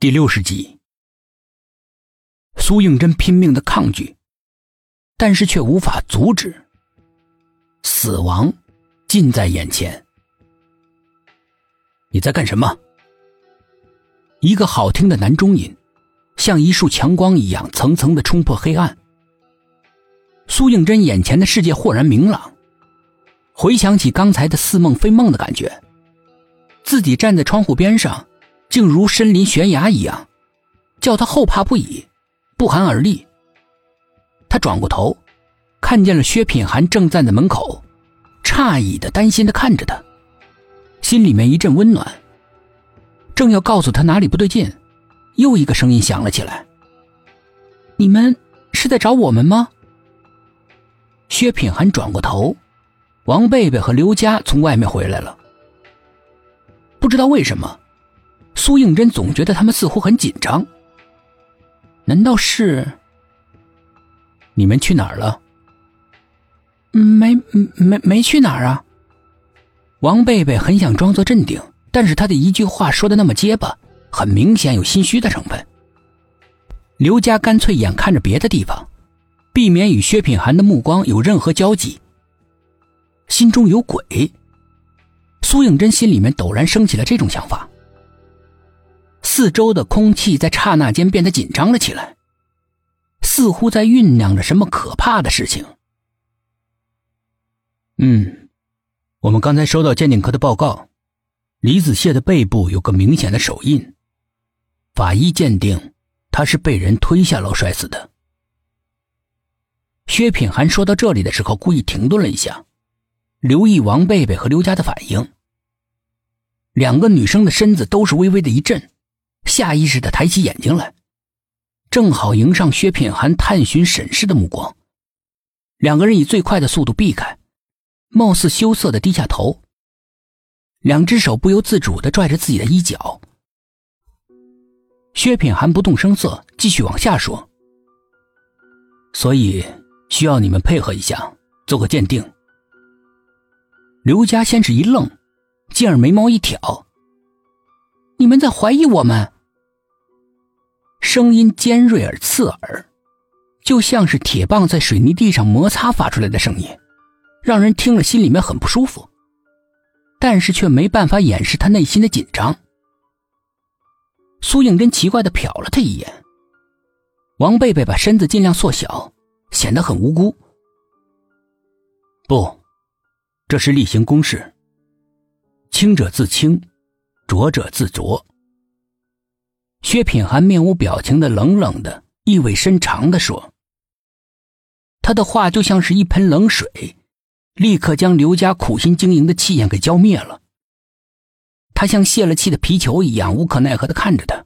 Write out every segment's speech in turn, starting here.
第六十集，苏应真拼命的抗拒，但是却无法阻止。死亡近在眼前。你在干什么？一个好听的男中音，像一束强光一样，层层的冲破黑暗。苏应真眼前的世界豁然明朗，回想起刚才的似梦非梦的感觉，自己站在窗户边上。竟如身临悬崖一样，叫他后怕不已，不寒而栗。他转过头，看见了薛品涵正站在门口，诧异的、担心的看着他，心里面一阵温暖。正要告诉他哪里不对劲，又一个声音响了起来：“你们是在找我们吗？”薛品涵转过头，王贝贝和刘佳从外面回来了，不知道为什么。苏应真总觉得他们似乎很紧张，难道是？你们去哪儿了？没没没去哪儿啊！王贝贝很想装作镇定，但是他的一句话说的那么结巴，很明显有心虚的成分。刘家干脆眼看着别的地方，避免与薛品涵的目光有任何交集。心中有鬼，苏应真心里面陡然升起了这种想法。四周的空气在刹那间变得紧张了起来，似乎在酝酿着什么可怕的事情。嗯，我们刚才收到鉴定科的报告，李子谢的背部有个明显的手印，法医鉴定他是被人推下楼摔死的。薛品涵说到这里的时候，故意停顿了一下，留意王贝贝和刘佳的反应。两个女生的身子都是微微的一震。下意识的抬起眼睛来，正好迎上薛品涵探寻审视的目光。两个人以最快的速度避开，貌似羞涩的低下头，两只手不由自主的拽着自己的衣角。薛品涵不动声色，继续往下说：“所以需要你们配合一下，做个鉴定。”刘家先是一愣，继而眉毛一挑：“你们在怀疑我们？”声音尖锐而刺耳，就像是铁棒在水泥地上摩擦发出来的声音，让人听了心里面很不舒服，但是却没办法掩饰他内心的紧张。苏应真奇怪的瞟了他一眼，王贝贝把身子尽量缩小，显得很无辜。不，这是例行公事，清者自清，浊者自浊。薛品涵面无表情的、冷冷的、意味深长的说：“他的话就像是一盆冷水，立刻将刘家苦心经营的气焰给浇灭了。他像泄了气的皮球一样，无可奈何的看着他。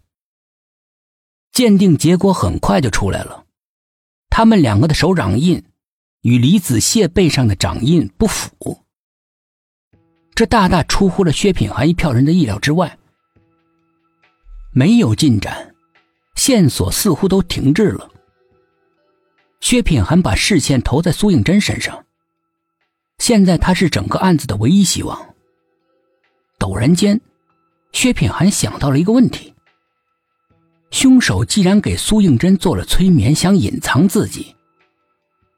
鉴定结果很快就出来了，他们两个的手掌印与李子谢背上的掌印不符，这大大出乎了薛品涵一票人的意料之外。”没有进展，线索似乎都停滞了。薛品涵把视线投在苏应真身上，现在他是整个案子的唯一希望。陡然间，薛品涵想到了一个问题：凶手既然给苏应真做了催眠，想隐藏自己，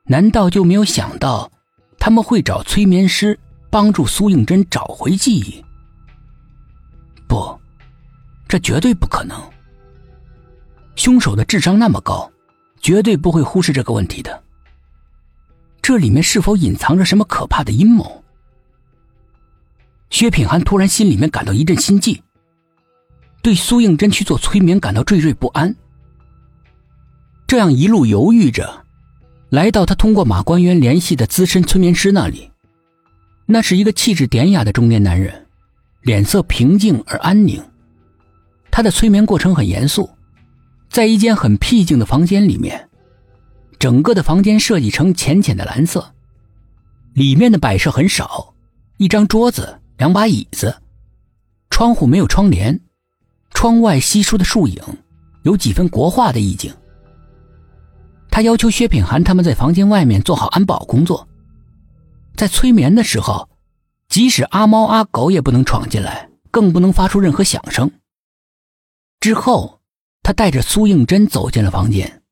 难道就没有想到他们会找催眠师帮助苏应真找回记忆？不。这绝对不可能！凶手的智商那么高，绝对不会忽视这个问题的。这里面是否隐藏着什么可怕的阴谋？薛品涵突然心里面感到一阵心悸，对苏应真去做催眠感到惴惴不安。这样一路犹豫着，来到他通过马官员联系的资深催眠师那里。那是一个气质典雅的中年男人，脸色平静而安宁。他的催眠过程很严肃，在一间很僻静的房间里面，整个的房间设计成浅浅的蓝色，里面的摆设很少，一张桌子，两把椅子，窗户没有窗帘，窗外稀疏的树影，有几分国画的意境。他要求薛品涵他们在房间外面做好安保工作，在催眠的时候，即使阿猫阿狗也不能闯进来，更不能发出任何响声。之后，他带着苏应真走进了房间。